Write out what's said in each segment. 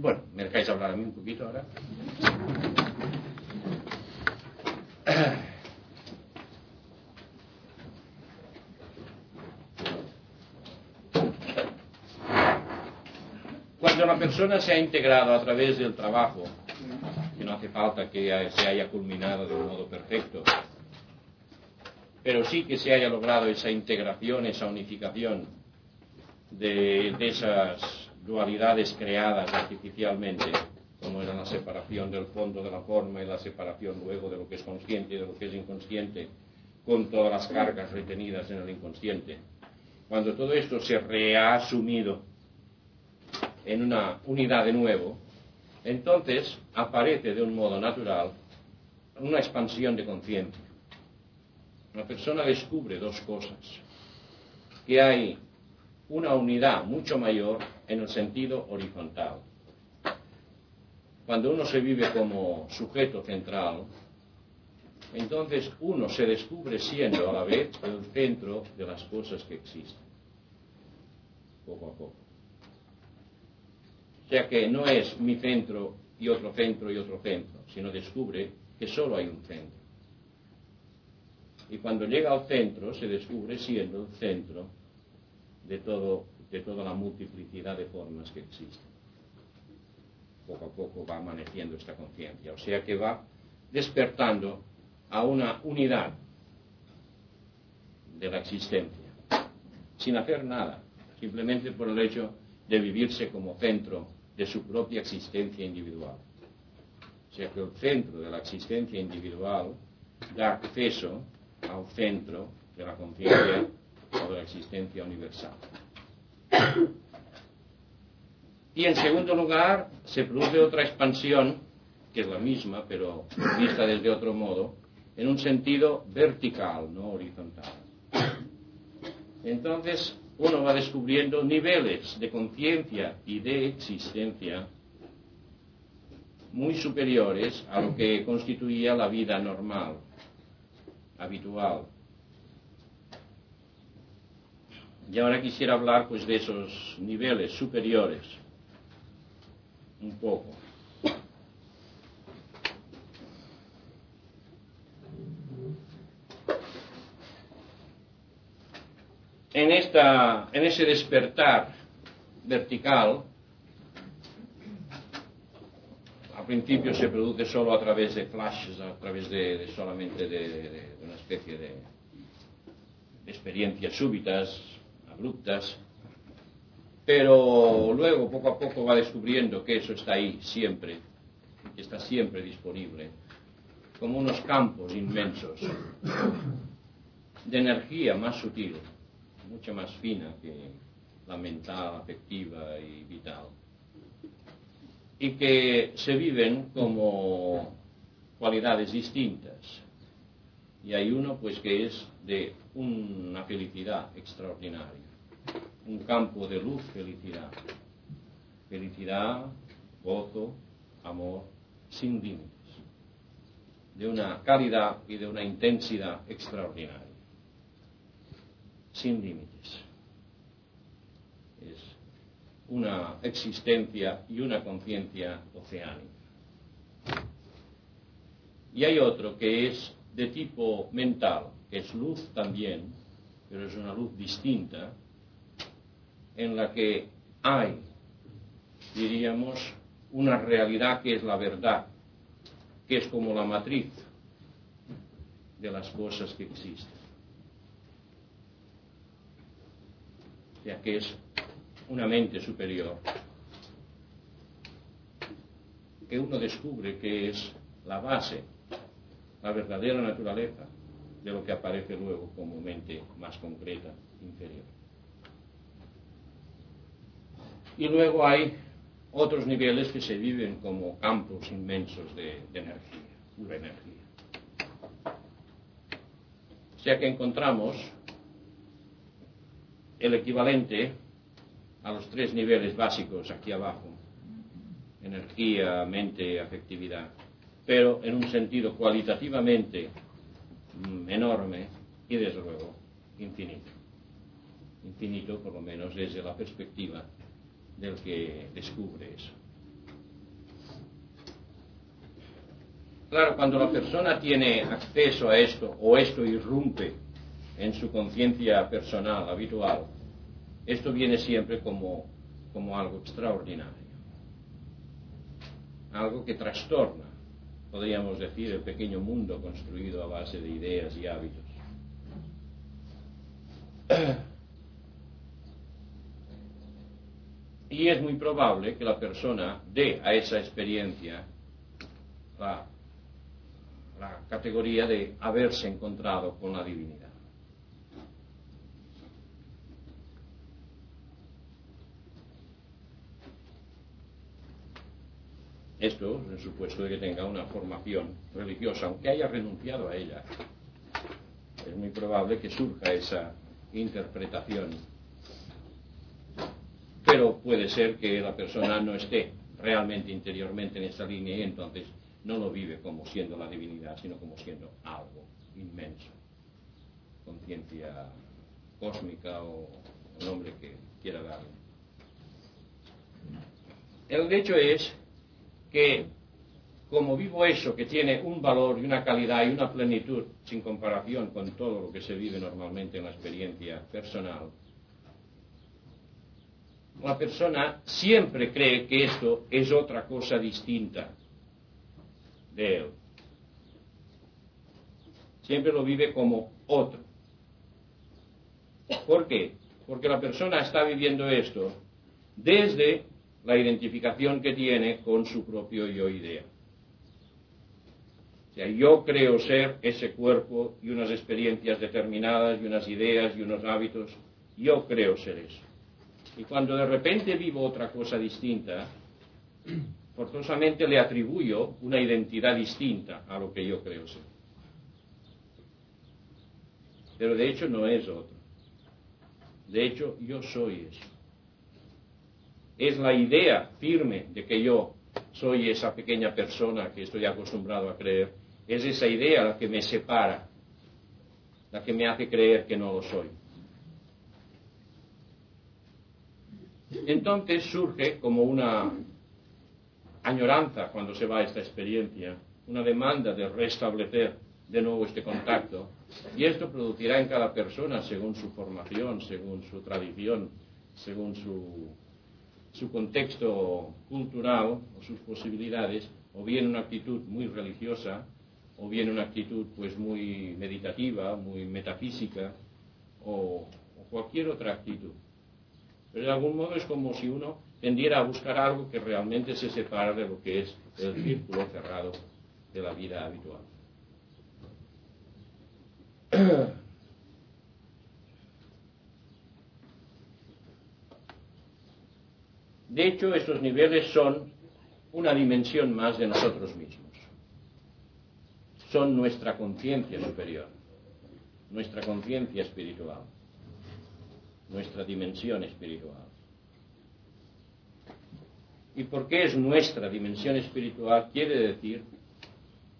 Bueno, ¿me dejáis hablar a mí un poquito ahora? Cuando la persona se ha integrado a través del trabajo, que no hace falta que se haya culminado de un modo perfecto, pero sí que se haya logrado esa integración, esa unificación de, de esas dualidades creadas artificialmente, como era la separación del fondo de la forma y la separación luego de lo que es consciente y de lo que es inconsciente, con todas las cargas retenidas en el inconsciente. Cuando todo esto se ha asumido en una unidad de nuevo, entonces aparece de un modo natural una expansión de conciencia. La persona descubre dos cosas, que hay una unidad mucho mayor en el sentido horizontal. Cuando uno se vive como sujeto central, entonces uno se descubre siendo a la vez el centro de las cosas que existen, poco a poco. O sea que no es mi centro y otro centro y otro centro, sino descubre que solo hay un centro. Y cuando llega al centro se descubre siendo el centro de, todo, de toda la multiplicidad de formas que existen. Poco a poco va amaneciendo esta conciencia, o sea que va despertando a una unidad de la existencia, sin hacer nada, simplemente por el hecho de vivirse como centro de su propia existencia individual. O sea que el centro de la existencia individual da acceso al centro de la conciencia o de la existencia universal. Y en segundo lugar, se produce otra expansión, que es la misma, pero vista desde otro modo, en un sentido vertical, no horizontal. Entonces, uno va descubriendo niveles de conciencia y de existencia muy superiores a lo que constituía la vida normal, habitual. Y ahora quisiera hablar pues de esos niveles superiores un poco. En, esta, en ese despertar vertical, al principio se produce solo a través de flashes, a través de, solamente de, de, una especie de experiencias súbitas, abruptas, pero luego poco a poco va descubriendo que eso está ahí siempre, que está siempre disponible, como unos campos inmensos de energía más sutil, mucho más fina que la mental, afectiva y vital, y que se viven como cualidades distintas. Y hay uno pues que es de una felicidad extraordinaria un campo de luz, felicidad. Felicidad, gozo, amor, sin límites. De una calidad y de una intensidad extraordinaria. Sin límites. Es una existencia y una conciencia oceánica. Y hay otro que es de tipo mental, es luz también, pero es una luz distinta, en la que hay, diríamos, una realidad que es la verdad, que es como la matriz de las cosas que existen. O sea, que es una mente superior, que uno descubre que es la base, la verdadera naturaleza de lo que aparece luego como mente más concreta, inferior. Y luego hay otros niveles que se viven como campos inmensos de, energía, pura energía. O sea que encontramos el equivalente a los tres niveles básicos aquí abajo, energía, mente, afectividad, pero en un sentido cualitativamente enorme y desde luego infinito. Infinito por lo menos desde la perspectiva del que descubre eso. Claro, cuando la persona tiene acceso a esto o esto irrumpe en su conciencia personal, habitual, esto viene siempre como, como algo extraordinario, algo que trastorna, podríamos decir, el pequeño mundo construido a base de ideas y hábitos. Y es muy probable que la persona dé a esa experiencia la, categoría de haberse encontrado con la divinidad. Esto en supuesto de que tenga una formación religiosa, aunque haya renunciado a ella. Es muy probable que surja esa interpretación pero puede ser que la persona no esté realmente interiormente en esa línea y entonces no lo vive como siendo la divinidad, sino como siendo algo inmenso, conciencia cósmica o nombre que quiera darle. El hecho es que como vivo eso que tiene un valor y una calidad y una plenitud sin comparación con todo lo que se vive normalmente en la experiencia personal, la persona siempre cree que esto es otra cosa distinta de él. Siempre lo vive como otro. ¿Por qué? Porque la persona está viviendo esto desde la identificación que tiene con su propio yo idea. Sea, yo creo ser ese cuerpo y unas experiencias determinadas y unas ideas y unos hábitos. Yo creo ser eso. Y cuando de repente vivo otra cosa distinta, forzosamente le atribuyo una identidad distinta a lo que yo creo ser. Pero de hecho no es otro. De hecho, yo soy eso. Es la idea firme de que yo soy esa pequeña persona que estoy acostumbrado a creer. Es esa idea la que me separa, la que me hace creer que no lo soy. Entonces surge como una añoranza cuando se va a esta experiencia, una demanda de restablecer de nuevo este contacto. Y esto producirá en cada persona, según su formación, según su tradición, según su, su contexto cultural o sus posibilidades, o bien una actitud muy religiosa, o bien una actitud pues muy meditativa, muy metafísica, o cualquier otra actitud. Pero de algún modo es como si uno tendiera a buscar algo que realmente se separa de lo que es el círculo cerrado de la vida habitual. De hecho, estos niveles son una dimensión más de nosotros mismos. Son nuestra conciencia superior, nuestra conciencia espiritual nuestra dimensión espiritual. ¿Y por qué es nuestra dimensión espiritual? Quiere decir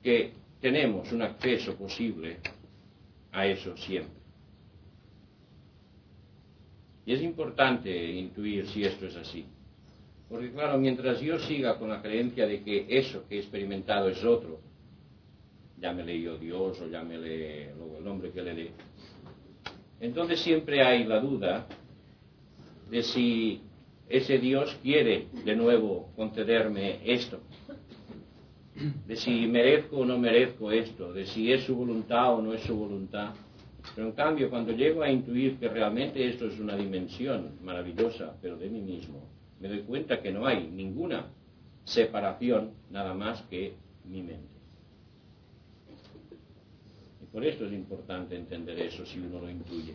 que tenemos un acceso posible a eso siempre. Y es importante intuir si esto es así. Porque claro, mientras yo siga con la creencia de que eso que he experimentado es otro, llámele yo Dios o llámele el nombre que le dé, entonces siempre hay la duda de si ese Dios quiere de nuevo concederme esto, de si merezco o no merezco esto, de si es su voluntad o no es su voluntad. Pero en cambio, cuando llego a intuir que realmente esto es una dimensión maravillosa, pero de mí mismo, me doy cuenta que no hay ninguna separación nada más que mi mente. Por esto es importante entender eso si uno lo intuye.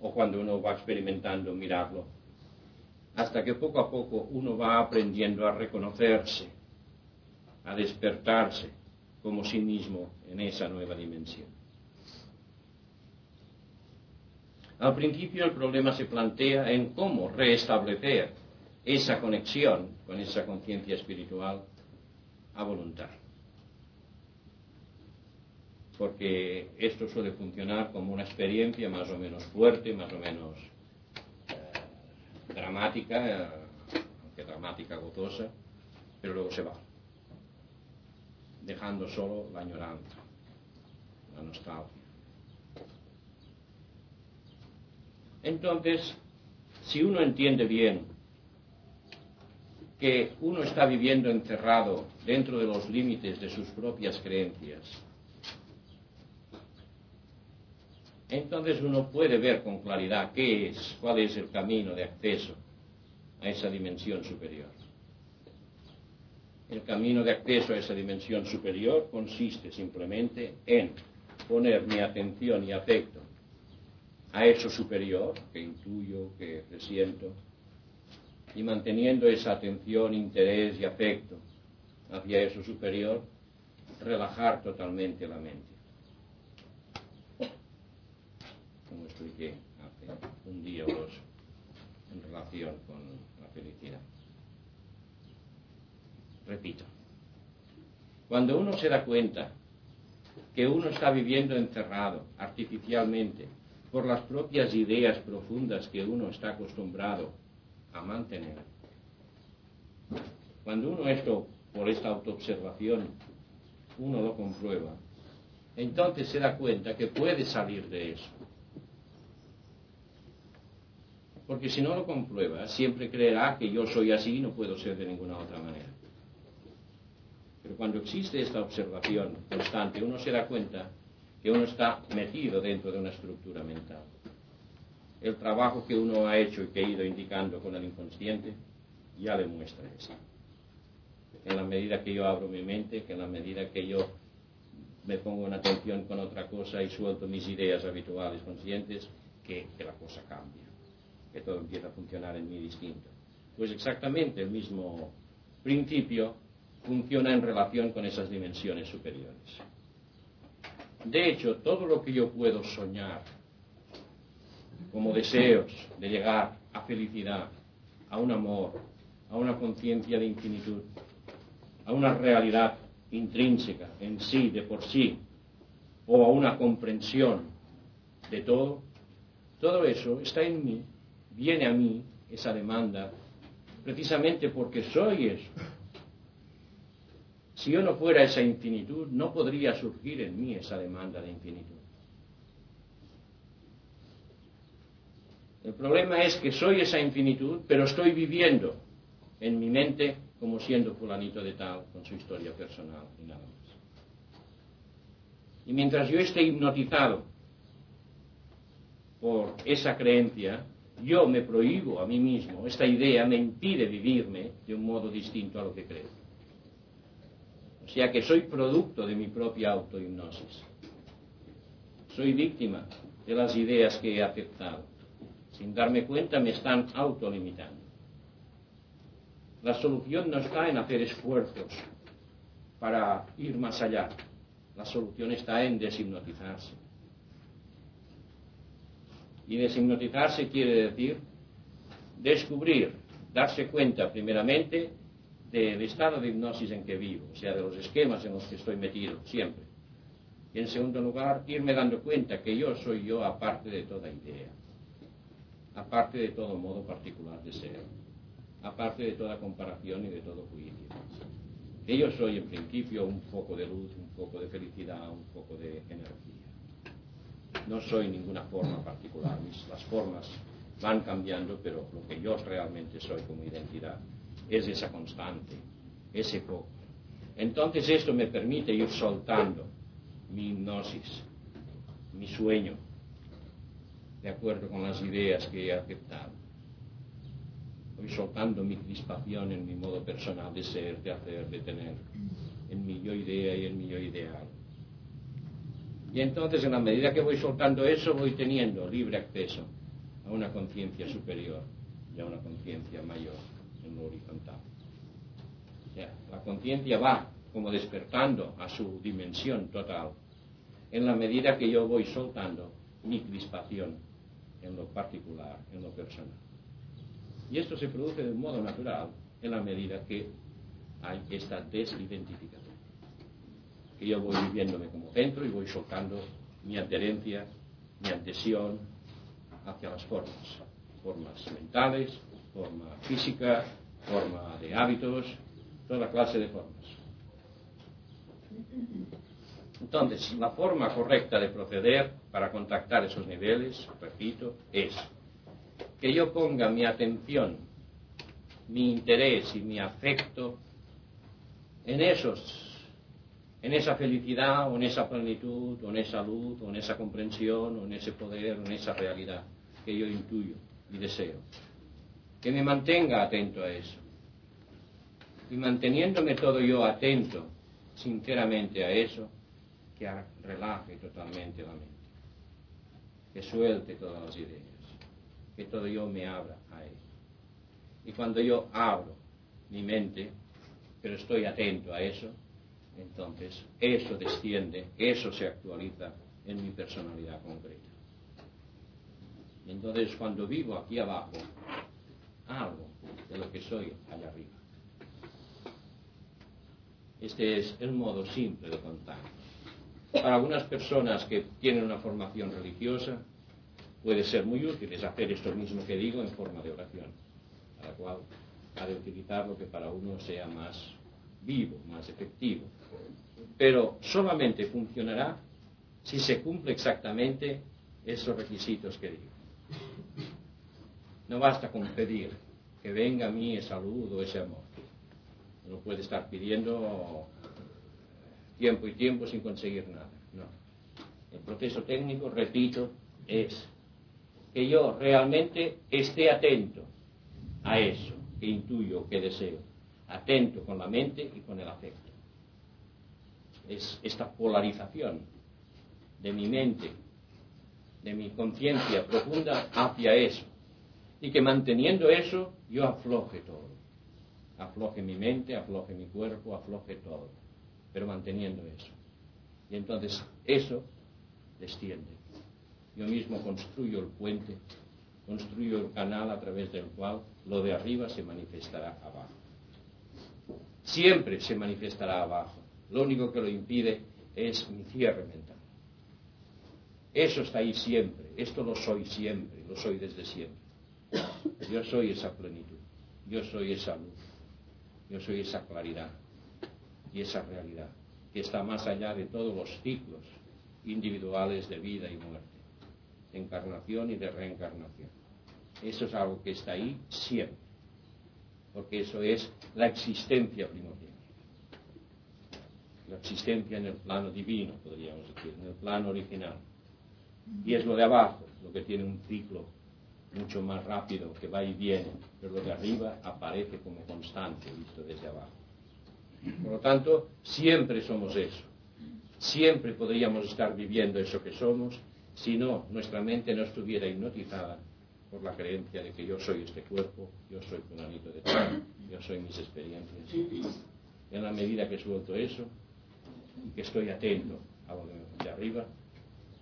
O cuando uno va experimentando, mirarlo. hasta que poco a poco uno va aprendiendo a reconocerse, a despertarse como sí mismo en esa nueva dimensión. Al principio el problema se plantea en cómo restablecer esa conexión con esa conciencia espiritual a voluntad. Porque esto suele funcionar como una experiencia más o menos fuerte, más o menos eh, dramática, aunque dramática gozosa, pero luego se va, dejando solo la añoranza, la nostalgia. Entonces, si uno entiende bien que uno está viviendo encerrado dentro de los límites de sus propias creencias, entonces uno puede ver con claridad qué es, cuál es el camino de acceso a esa dimensión superior. El camino de acceso a esa dimensión superior consiste simplemente en poner mi atención y afecto a eso superior que intuyo, que presiento, y manteniendo esa atención, interés y afecto hacia eso superior, relajar totalmente la mente. Como expliqué hace un día o dos en relación con la felicidad. Repito, cuando uno se da cuenta que uno está viviendo encerrado artificialmente por las propias ideas profundas que uno está acostumbrado a mantener. Cuando uno esto, por esta autoobservación, uno lo comprueba, entonces se da cuenta que puede salir de eso. Porque si no lo comprueba, siempre creerá que yo soy así y no puedo ser de ninguna otra manera. Pero cuando existe esta observación constante, uno se da cuenta que uno está metido dentro de una estructura mental. El trabajo que uno ha hecho y que ha ido indicando con el inconsciente ya demuestra eso. En la medida que yo abro mi mente, que en la medida que yo me pongo en atención con otra cosa y suelto mis ideas habituales conscientes, que, que la cosa cambia, que todo empieza a funcionar en mí distinto. Pues exactamente el mismo principio funciona en relación con esas dimensiones superiores. De hecho, todo lo que yo puedo soñar como deseos de llegar a felicidad, a un amor, a una conciencia de infinitud, a una realidad intrínseca en sí, de por sí, o a una comprensión de todo, todo eso está en mí, viene a mí esa demanda, precisamente porque soy eso, si yo no fuera esa infinitud, no podría surgir en mí esa demanda de infinitud. El problema es que soy esa infinitud, pero estoy viviendo en mi mente como siendo fulanito de tal, con su historia personal y nada más. Y mientras yo esté hipnotizado por esa creencia, yo me prohíbo a mí mismo, esta idea me impide vivirme de un modo distinto a lo que creo. O sea que soy producto de mi propia autohipnosis. Soy víctima de las ideas que he aceptado. Sin darme cuenta me están autolimitando. La solución no está en hacer esfuerzos para ir más allá. La solución está en deshipnotizarse. Y deshipnotizarse quiere decir descubrir, darse cuenta primeramente del estado de hipnosis en que vivo, o sea, de los esquemas en los que estoy metido siempre. Y en segundo lugar, irme dando cuenta que yo soy yo aparte de toda idea, aparte de todo modo particular de ser, aparte de toda comparación y de todo juicio. Yo soy en principio un poco de luz, un poco de felicidad, un poco de energía. No soy ninguna forma particular, las formas van cambiando, pero lo que yo realmente soy como identidad es esa constante, ese poco. Entonces esto me permite ir soltando mi hipnosis, mi sueño, de acuerdo con las ideas que he aceptado. Voy soltando mi crispación en mi modo personal de ser, de hacer, de tener, en mi yo idea y en mi yo ideal. Y entonces en la medida que voy soltando eso voy teniendo libre acceso a una conciencia superior y a una conciencia mayor en lo horizontal. la conciencia va como despertando a su dimensión total en la medida que yo voy soltando mi crispación en lo particular, en lo personal. Y esto se produce de modo natural en la medida que hay esta desidentificación. Que yo voy viviéndome como centro y voy soltando mi adherencia, mi adhesión hacia las formas. Formas mentales, forma física, forma de hábitos, toda clase de formas. Entonces, la forma correcta de proceder para contactar esos niveles, repito, es que yo ponga mi atención, mi interés y mi afecto en esos en esa felicidad o en esa plenitud o en esa luz o en esa comprensión o en ese poder o en esa realidad que yo intuyo y deseo. Que me mantenga atento a eso. Y manteniéndome todo yo atento sinceramente a eso, que relaje totalmente la mente, que suelte todas las ideas, que todo yo me abra a él. Y cuando yo abro mi mente, pero estoy atento a eso, entonces eso desciende, eso se actualiza en mi personalidad concreta. Entonces cuando vivo aquí abajo, algo de lo que soy allá arriba. Este es el modo simple de contar. Para algunas personas que tienen una formación religiosa, puede ser muy útil es hacer esto mismo que digo en forma de oración, a la cual ha de utilizar lo que para uno sea más vivo, más efectivo. Pero solamente funcionará si se cumple exactamente esos requisitos que digo. No basta con pedir que venga a mí esa luz o ese amor. No puede estar pidiendo tiempo y tiempo sin conseguir nada. No. El proceso técnico, repito, es que yo realmente esté atento a eso que intuyo, que deseo. Atento con la mente y con el afecto. Es esta polarización de mi mente, de mi conciencia profunda hacia eso. Y que manteniendo eso, yo afloje todo. Afloje mi mente, afloje mi cuerpo, afloje todo. Pero manteniendo eso. Y entonces eso desciende. Yo mismo construyo el puente, construyo el canal a través del cual lo de arriba se manifestará abajo. Siempre se manifestará abajo. Lo único que lo impide es mi cierre mental. Eso está ahí siempre. Esto lo soy siempre, lo soy desde siempre. Yo soy esa plenitud. Yo soy esa luz. Yo soy esa claridad y esa realidad que está más allá de todos los ciclos individuales de vida y muerte, de encarnación y de reencarnación. Eso es algo que está ahí siempre, porque eso es la existencia primordial. La existencia en el plano divino, podríamos decir, en el plano original. Y es lo de abajo, lo que tiene un ciclo mucho más rápido, que va y viene, pero lo de arriba aparece como constante, visto desde abajo. Por lo tanto, siempre somos eso. Siempre podríamos estar viviendo eso que somos si no nuestra mente no estuviera hipnotizada por la creencia de que yo soy este cuerpo, yo soy fulanito de tal, yo soy mis experiencias. En la medida que suelto eso y que estoy atento a lo de arriba,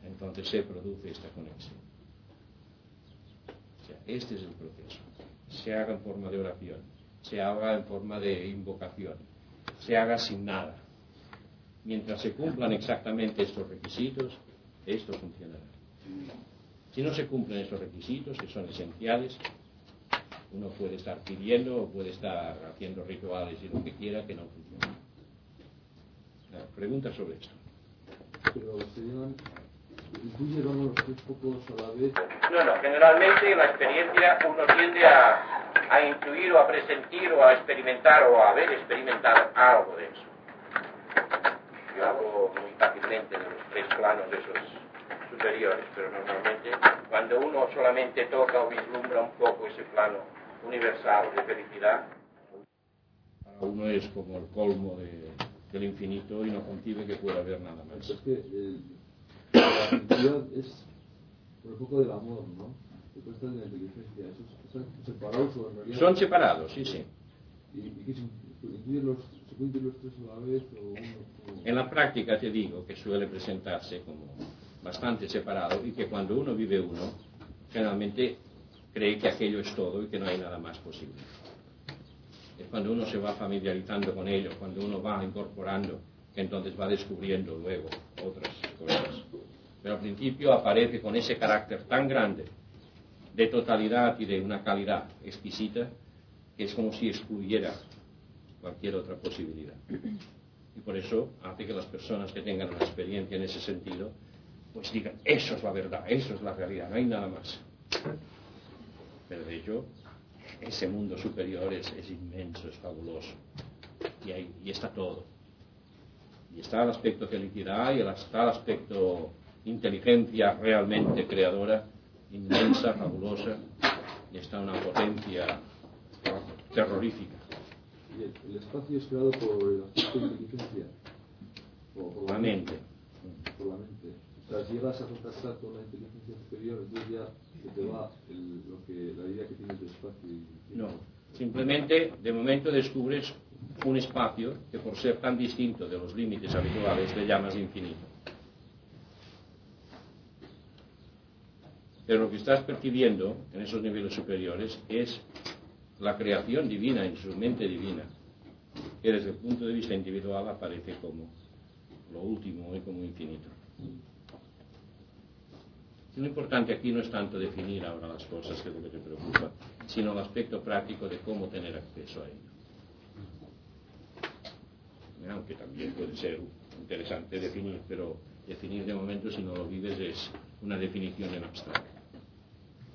entonces se produce esta conexión. O sea, este es el proceso. Se haga en forma de oración, se haga en forma de invocación, se haga sin nada. Mientras se cumplan exactamente estos requisitos, esto funcionará. Si no se cumplen estos requisitos, que son esenciales, uno puede estar pidiendo o puede estar haciendo rituales y lo que quiera que no funcione. Pregunta sobre esto. Pero, señor, los tres pocos a la vez? No, no, generalmente en la experiencia uno tiende a, a intuir o a presentir o a experimentar o a haber experimentado algo de eso. Yo hago muy fácilmente de los tres planos de esos superiores, pero normalmente cuando uno solamente toca o vislumbra un poco ese plano universal de felicidad, para uno es como el colmo de, del infinito y no concibe que pueda haber nada más. Es que la felicidad es por el foco del amor, ¿no? Son separados, sí, sí. En la práctica te digo que suele presentarse como bastante separado y que cuando uno vive uno, generalmente cree que aquello es todo y que no hay nada más posible. Es cuando uno se va familiarizando con ello, cuando uno va incorporando, que entonces va descubriendo luego otras cosas. Pero al principio aparece con ese carácter tan grande de totalidad y de una calidad exquisita que es como si excluyera cualquier otra posibilidad. Y por eso hace que las personas que tengan una experiencia en ese sentido, pues digan, eso es la verdad, eso es la realidad, no hay nada más. Pero de hecho, ese mundo superior es, es inmenso, es fabuloso. Y, ahí, y está todo. Y está el aspecto felicidad y está el aspecto inteligencia realmente creadora, inmensa, fabulosa, y está una potencia terrorífica. ¿Y el, espacio es creado por de inteligencia? O por La mente. Por la mente. O sea, si llegas a contactar con la inteligencia superior, entonces ya se te va el, lo que, la idea que tienes de espacio y No, simplemente de momento descubres un espacio que por ser tan distinto de los límites habituales le llamas infinito. Pero lo que estás percibiendo en esos niveles superiores es la creación divina en su mente divina, que desde el punto de vista individual aparece como lo último y como infinito. Lo importante aquí no es tanto definir ahora las cosas que es lo que te preocupa, sino el aspecto práctico de cómo tener acceso a ello. Aunque también puede ser interesante definir, pero definir de momento si no lo vives es una definición en abstracto.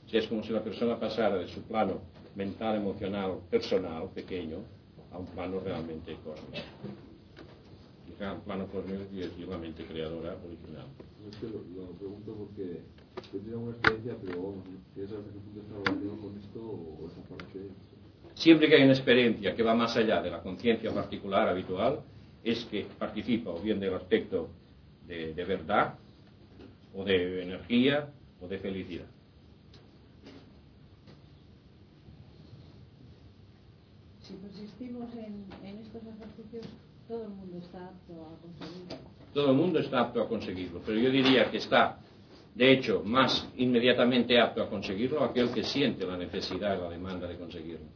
Si es como si la persona pasara de su plano mental, emocional, personal, pequeño, a un plano realmente cósmico. Y plano cósmico es la mente creadora original. Es que lo, lo pregunto porque yo tengo una experiencia, pero vamos, ¿quieres saber hasta qué punto está con esto o esa parte? Siempre que hay una experiencia que va más allá de la conciencia particular habitual, es que participa o bien del aspecto de, de verdad, o de energía, o de felicidad. Persistimos en, estos ejercicios, todo el mundo está apto a conseguirlo. Todo el mundo está apto a conseguirlo, pero yo diría que está, de hecho, más inmediatamente apto a conseguirlo aquel que siente la necesidad y la demanda de conseguirlo.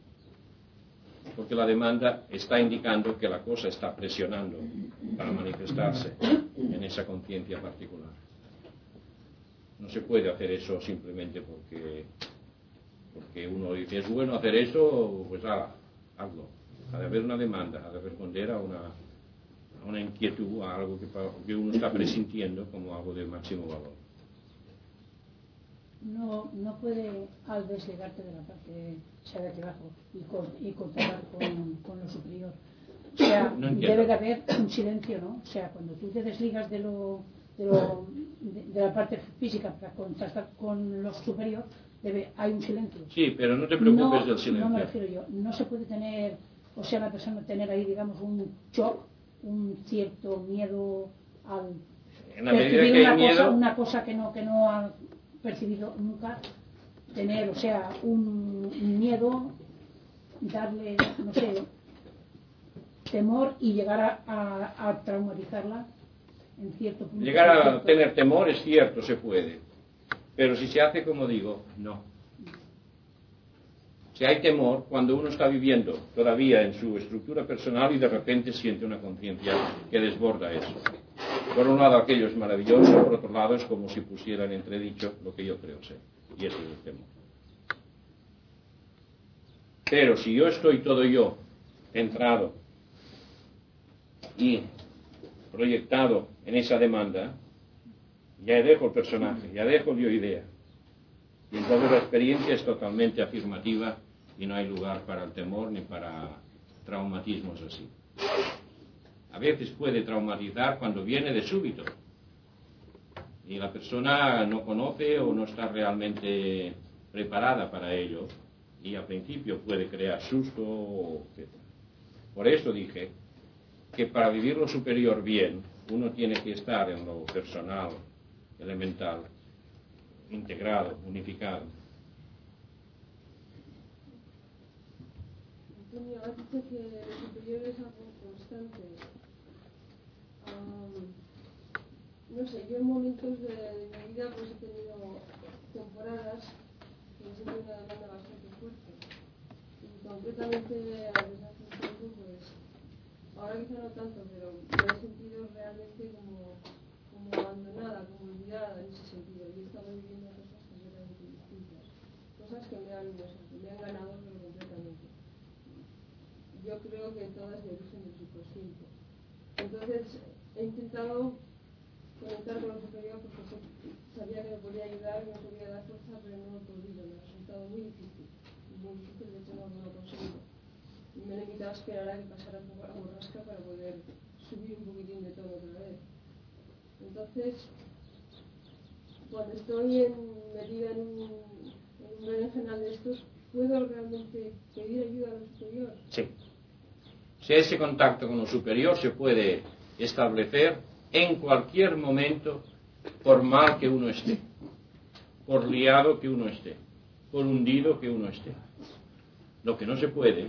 Porque la demanda está indicando que la cosa está presionando para manifestarse en esa conciencia particular. No se puede hacer eso simplemente porque, porque uno dice, es bueno hacer eso, pues haga, hazlo. Ha de haber una demanda, ha de responder a una, a una inquietud, a algo que, que uno está presintiendo como algo de máximo valor. no, no puede al desligarte de la parte o sea, de aquí abajo y, con, y contactar con, con lo superior. O sea, No debe de haber un silencio, ¿no? O sea, cuando tú te desligas de lo de, lo, de, de la parte física para contactar con lo superior, debe, hay un silencio. Sí, pero no te preocupes no, del No me silencio. refiero yo. No se puede tener, o sea, la persona tener ahí, digamos, un shock, un cierto miedo al En la medida percibir que una cosa, miedo, una cosa que no que no ha percibido nunca tener o sea un, miedo darle no sé temor y llegar a, a- a traumatizarla en cierto punto llegar a tener temor es cierto, se puede. Pero si se hace como digo, no. Si hay temor cuando uno está viviendo todavía en su estructura personal y de repente siente una conciencia que desborda eso. Por un lado aquello es maravilloso, por otro lado es como si pusieran en entredicho lo que yo creo ser. Y eso es el temor. Pero si yo estoy todo yo centrado y proyectado en esa demanda, ya dejo el personaje, ya dejo yo idea. Y entonces la experiencia es totalmente afirmativa y no hay lugar para el temor ni para traumatismos así. A veces puede traumatizar cuando viene de súbito y la persona no conoce o no está realmente preparada para ello y al principio puede crear susto, etc. Por eso dije que para vivir lo superior bien uno tiene que estar en lo personal, elemental, integrado, unificado. Antonio, has dicho que superior es algo constante. no sé, yo en momentos de, mi vida pues he tenido temporadas que he sentido una demanda bastante fuerte. Y concretamente desde hace un tiempo, pues, ahora quizá no tanto, pero me he sentido realmente como, como abandonada, como olvidada en ese sentido. Y he estado viviendo cosas completamente distintas. Cosas que me han, que me han ganado. Yo creo que todas de origen del subconsciente. Entonces, he intentado conectar con lo superior porque sabía que me podía ayudar, me podía dar fuerza, pero no lo he podido. Me ha resultado muy difícil. Muy difícil, de hecho no, lo he conseguido. Me he limitado a esperar a que pasara la borrasca para poder subir un poquitín de todo otra vez. Entonces, cuando estoy en, metida en un, en un de estos, ¿puedo realmente pedir ayuda a superior? Sí. Si ese contacto con lo superior se puede establecer en cualquier momento, por mal que uno esté, por liado que uno esté, por hundido que uno esté. Lo que no se puede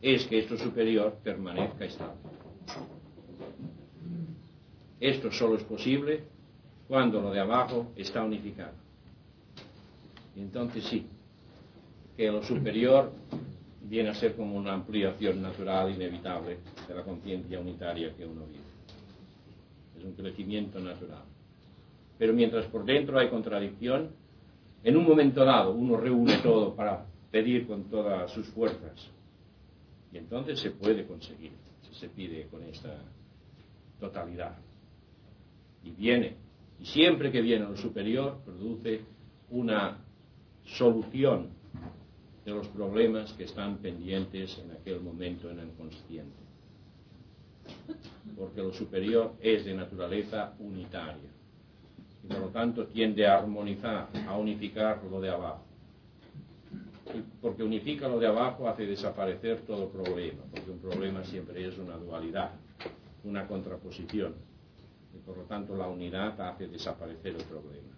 es que esto superior permanezca estable. Esto solo es posible cuando lo de abajo está unificado. Y entonces sí, que lo superior viene a ser como una ampliación natural, inevitable, de la conciencia unitaria que uno vive. Es un crecimiento natural. Pero mientras por dentro hay contradicción, en un momento dado uno reúne todo para pedir con todas sus fuerzas. Y entonces se puede conseguir, si se pide con esta totalidad. Y viene, y siempre que viene lo superior, produce una solución de los problemas que están pendientes en aquel momento en el consciente. Porque lo superior es de naturaleza unitaria y por lo tanto tiende a armonizar, a unificar lo de abajo. Y porque unifica lo de abajo hace desaparecer todo problema, porque un problema siempre es una dualidad, una contraposición. Y por lo tanto la unidad hace desaparecer el problema.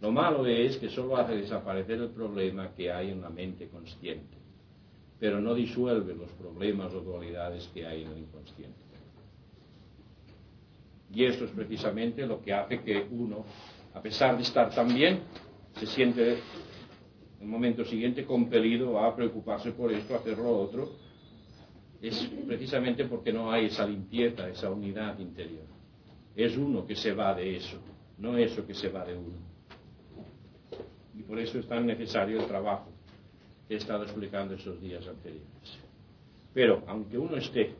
Lo malo es que solo hace desaparecer el problema que hay en la mente consciente, pero no disuelve los problemas o dualidades que hay en el inconsciente. Y esto es precisamente lo que hace que uno, a pesar de estar tan bien, se siente en el momento siguiente compelido a preocuparse por esto, a hacer lo otro. Es precisamente porque no hay esa limpieza, esa unidad interior. Es uno que se va de eso, no eso que se va de uno. Y por eso es tan necesario el trabajo que he estado explicando esos días anteriores. Pero aunque uno esté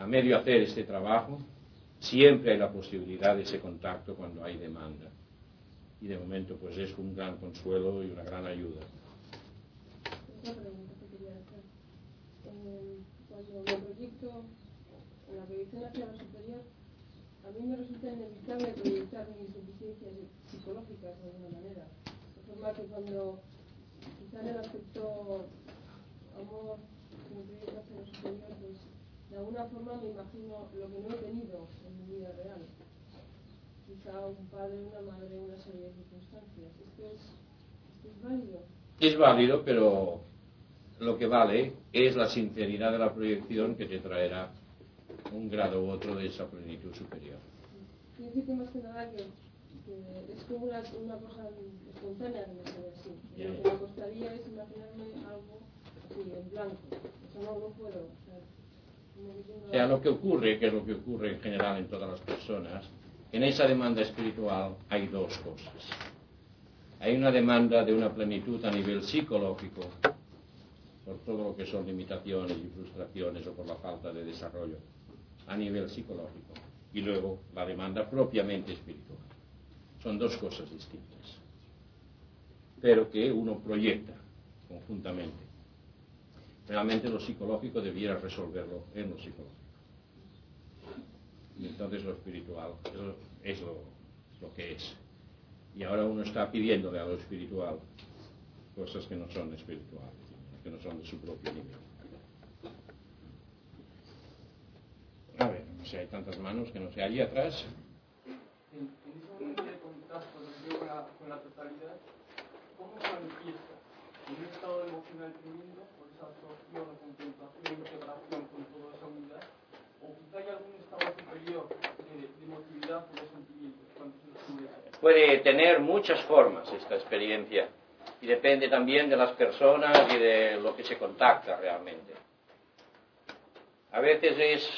a medio hacer este trabajo, siempre hay la posibilidad de ese contacto cuando hay demanda. Y de momento pues es un gran consuelo y una gran ayuda. hacer. Eh, proyecto en la proyección hacia lo superior, a mí me resulta inevitable proyectar mis deficiencias psicológicas de alguna manera. Forma que cuando quizá en el aspecto amor que me proyecto hacia lo superior, pues de alguna forma me imagino lo que no he tenido en mi vida real. Quizá un padre, una madre, una serie de circunstancias. ¿Esto es, esto es válido? Es válido, pero lo que vale es la sinceridad de la proyección que te traerá un grado u otro de esa plenitud superior. Quiero decirte más que nada que, es como una, una, cosa espontánea me sale así. Lo que me costaría es imaginarme algo así, en blanco. Eso no, no puedo. O sea, lo que ocurre, que es lo que ocurre en general en todas las personas, en esa demanda espiritual hay dos cosas. Hay una demanda de una plenitud a nivel psicológico, por todo lo que son limitaciones y frustraciones o por la falta de desarrollo a nivel psicológico y luego la demanda propiamente espiritual. Son dos cosas distintas, pero que uno proyecta conjuntamente. Realmente lo psicológico debiera resolverlo en lo psicológico. Y entonces lo espiritual es lo, que es. Y ahora uno está pidiéndole a lo espiritual cosas que no son espirituales, que no son de su propio nivel. A ver, no sé, hay tantas manos que no sé, allí atrás. En, en ese momento de contacto con con la totalidad, ¿cómo se manifiesta? ¿En un estado emocional tremendo? ¿O es esa absorción o contemplación, integración con toda esa unidad, o quizá hay algún estado superior de, de emotividad o de sentimientos. Puede tener muchas formas esta experiencia y depende también de las personas y de lo que se contacta realmente. A veces es,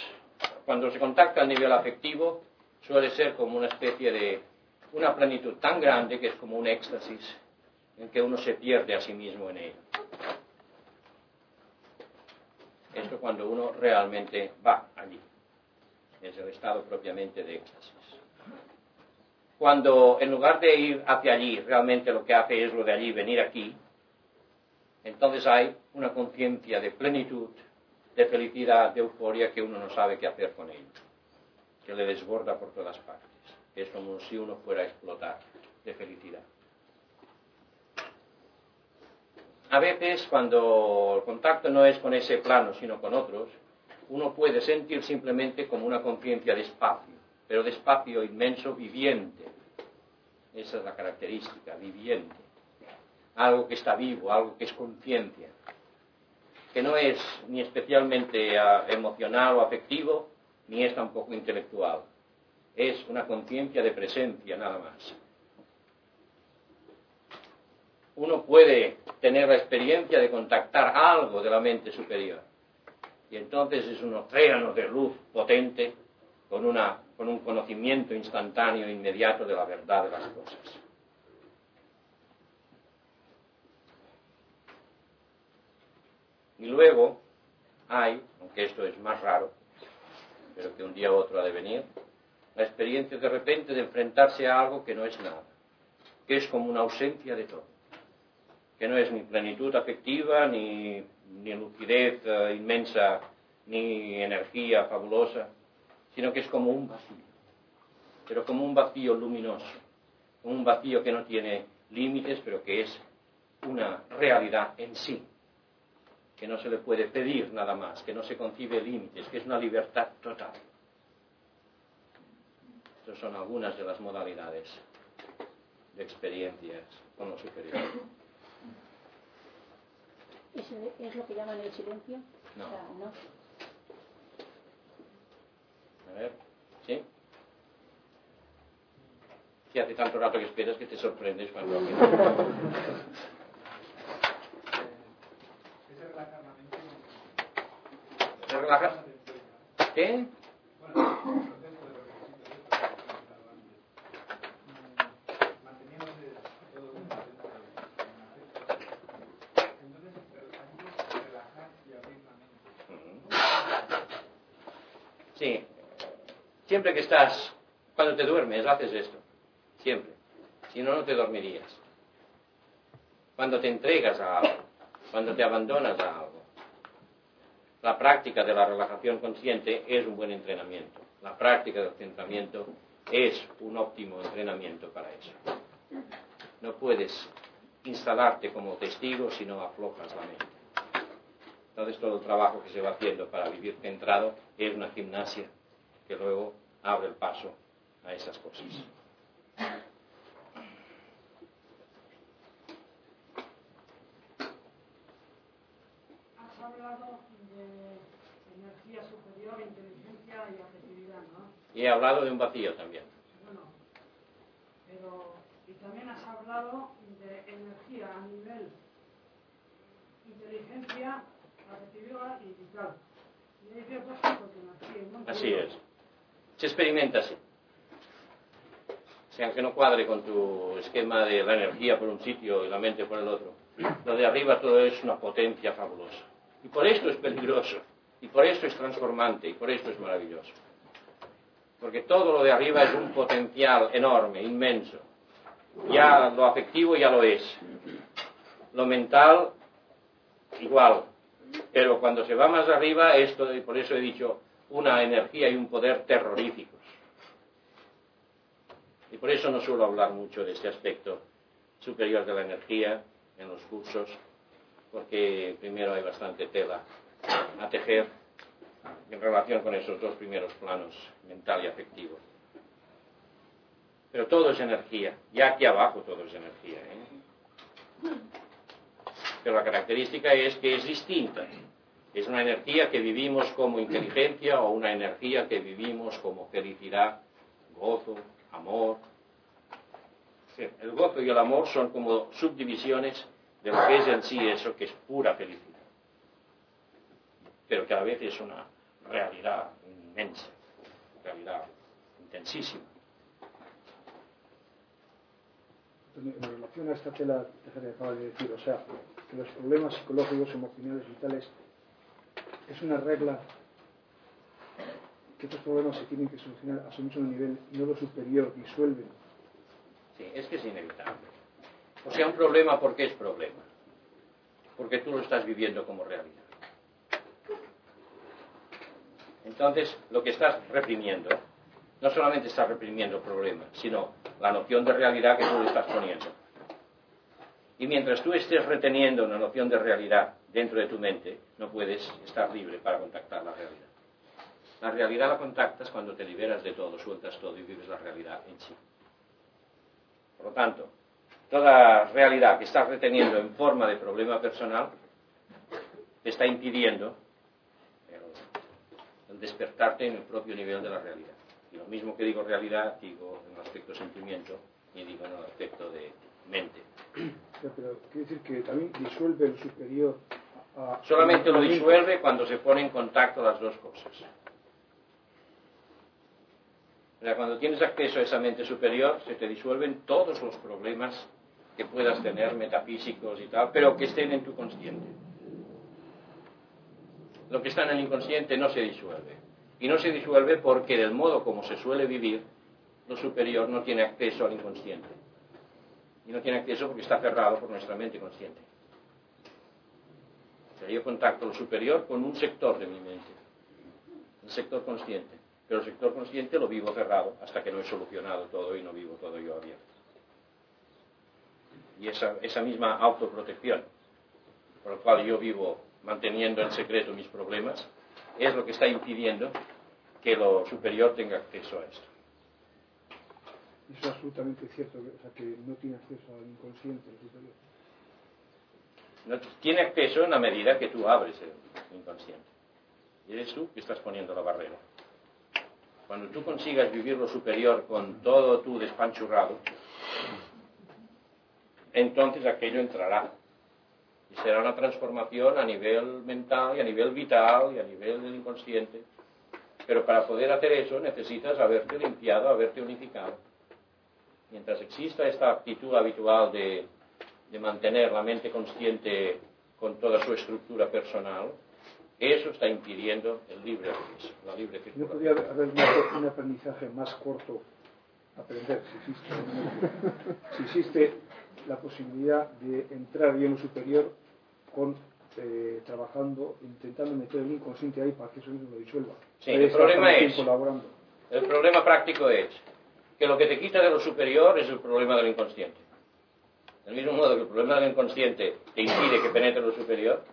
cuando se contacta a nivel afectivo, suele ser como una especie de una plenitud tan grande que es como un éxtasis en que uno se pierde a sí mismo en ello. Esto cuando uno realmente va allí. Es el estado propiamente de éxtasis. Cuando en lugar de ir hacia allí, realmente lo que hace es lo de allí, venir aquí, entonces hay una conciencia de plenitud, de felicidad, de euforia que uno no sabe qué hacer con ello, que le desborda por todas partes. Es como si uno fuera a explotar de felicidad. A veces, cuando el contacto no es con ese plano, sino con otros, uno puede sentir simplemente como una conciencia de espacio, pero de espacio inmenso viviente. Esa es la característica, viviente. Algo que está vivo, algo que es conciencia, que no es ni especialmente ah, emocional o afectivo, ni es tampoco intelectual. Es una conciencia de presencia nada más. Uno puede tener la experiencia de contactar algo de la mente superior. Y entonces es un océano de luz potente con, una, con un conocimiento instantáneo e inmediato de la verdad de las cosas. Y luego hay, aunque esto es más raro, pero que un día u otro ha de venir, la experiencia de repente de enfrentarse a algo que no es nada, que es como una ausencia de todo, que no es ni plenitud afectiva, ni, ni lucidez uh, inmensa, ni energía fabulosa, sino que es como un vacío, pero como un vacío luminoso, un vacío que no tiene límites, pero que es una realidad en sí, que no se le puede pedir nada más, que no se concibe límites, que es una libertad total. Estas son algunas de las modalidades de experiencias con lo superior. ¿Eso es lo que llaman el silencio? No. O sea, no. A ver, ¿sí? Si hace tanto rato que esperas que te sorprendes cuando... Ese relajar la mente no- ¿Se relaja? ¿Qué? Bueno, el proceso de lo que necesito es para pensarlo antes. Mm, Manteniéndose todo dentro de un afecto. Entonces, hay que relajar y abrir la mente. Sí. Siempre que estás, cuando te duermes, haces esto. Siempre. Si no, no te dormirías. Cuando te entregas a algo, cuando te abandonas a algo. La práctica de la relajación consciente es un buen entrenamiento. La práctica del centramiento es un óptimo entrenamiento para eso. No puedes instalarte como testigo si no aflojas la mente. Entonces todo el trabajo que se va haciendo para vivir centrado es una gimnasia que luego abre el paso a esas cosas. Has hablado de energía superior, inteligencia y afectividad, ¿no? Y he hablado de un vacío también. Bueno, pero y también has hablado de energía a nivel inteligencia, afectiva y vital. Y hay ciertos tipos de energía. ¿no? Así es. Se experimenta así. O sea, aunque no cuadre con tu esquema de la energía por un sitio y la mente por el otro. Lo de arriba todo es una potencia fabulosa. Y por esto es peligroso. Y por esto es transformante. Y por esto es maravilloso. Porque todo lo de arriba es un potencial enorme, inmenso. Ya lo afectivo ya lo es. Lo mental, igual. Pero cuando se va más arriba, esto, y por eso he dicho, una energía y un poder terroríficos. Y por eso no suelo hablar mucho de este aspecto superior de la energía en los cursos, porque primero hay bastante tela a tejer en relación con esos dos primeros planos, mental y afectivo. Pero todo es energía, ya aquí abajo todo es energía. ¿eh? pero la característica es que es distinta. Es una energía que vivimos como inteligencia o una energía que vivimos como felicidad, gozo, amor. El gozo y el amor son como subdivisiones de lo que es en sí eso que es pura felicidad, pero que a la vez es una realidad inmensa, realidad intensísima. En relación a esta tela que acaba de decir, o sea, que los problemas psicológicos, emocionales, vitales, es una regla que estos problemas se tienen que solucionar a su mismo nivel, no lo superior, disuelven. Sí, es que es inevitable. O sea, un problema porque es problema. Porque tú lo estás viviendo como realidad. Entonces, lo que estás reprimiendo, no solamente estás reprimiendo el problema, sino la noción de realidad que tú le estás poniendo. Y mientras tú estés reteniendo una noción de realidad dentro de tu mente, no puedes estar libre para contactar la realidad. La realidad la contactas cuando te liberas de todo, sueltas todo y vives la realidad en sí. Por lo tanto, toda realidad que estás reteniendo en forma de problema personal te está impidiendo el, despertarte en el propio nivel de la realidad. Y lo mismo que digo realidad, digo en el aspecto sentimiento y digo en el aspecto de mente. Pero quiere decir que también disuelve el superior. Solamente lo disuelve cuando se ponen en contacto las dos cosas. O sea, cuando tienes acceso a esa mente superior, se te disuelven todos los problemas que puedas tener, metafísicos y tal, pero que estén en tu consciente. Lo que está en el inconsciente no se disuelve. Y no se disuelve porque del modo como se suele vivir, lo superior no tiene acceso al inconsciente. Y no tiene acceso porque está cerrado por nuestra mente consciente. Yo contacto lo superior con un sector de mi mente, el sector consciente pero el sector consciente lo vivo cerrado hasta que no he solucionado todo y no vivo todo yo abierto. Y esa, esa misma autoprotección, por la cual yo vivo manteniendo en secreto mis problemas, es lo que está impidiendo que lo superior tenga acceso a esto. Eso es absolutamente cierto, o sea, que no tiene acceso al inconsciente el superior. Tiene acceso en la medida que tú abres el inconsciente. Y eres tú que estás poniendo la barrera. Cuando tú consigas vivir lo superior con todo tu despanchurrado, entonces aquello entrará. Y será una transformación a nivel mental y a nivel vital y a nivel del inconsciente. Pero para poder hacer eso necesitas haberte limpiado, haberte unificado. Mientras exista esta actitud habitual de, de mantener la mente consciente con toda su estructura personal, eso está impidiendo el libre la libre circulación. ¿No podría haber un aprendizaje más corto? Aprender, si existe, si existe la posibilidad de entrar bien lo superior con eh, trabajando, intentando meter el inconsciente ahí para que eso mismo lo disuelva. Sí, el problema es, el problema práctico es que lo que te quita de lo superior es el problema del inconsciente. Del mismo modo que el problema del inconsciente te impide que penetre lo superior,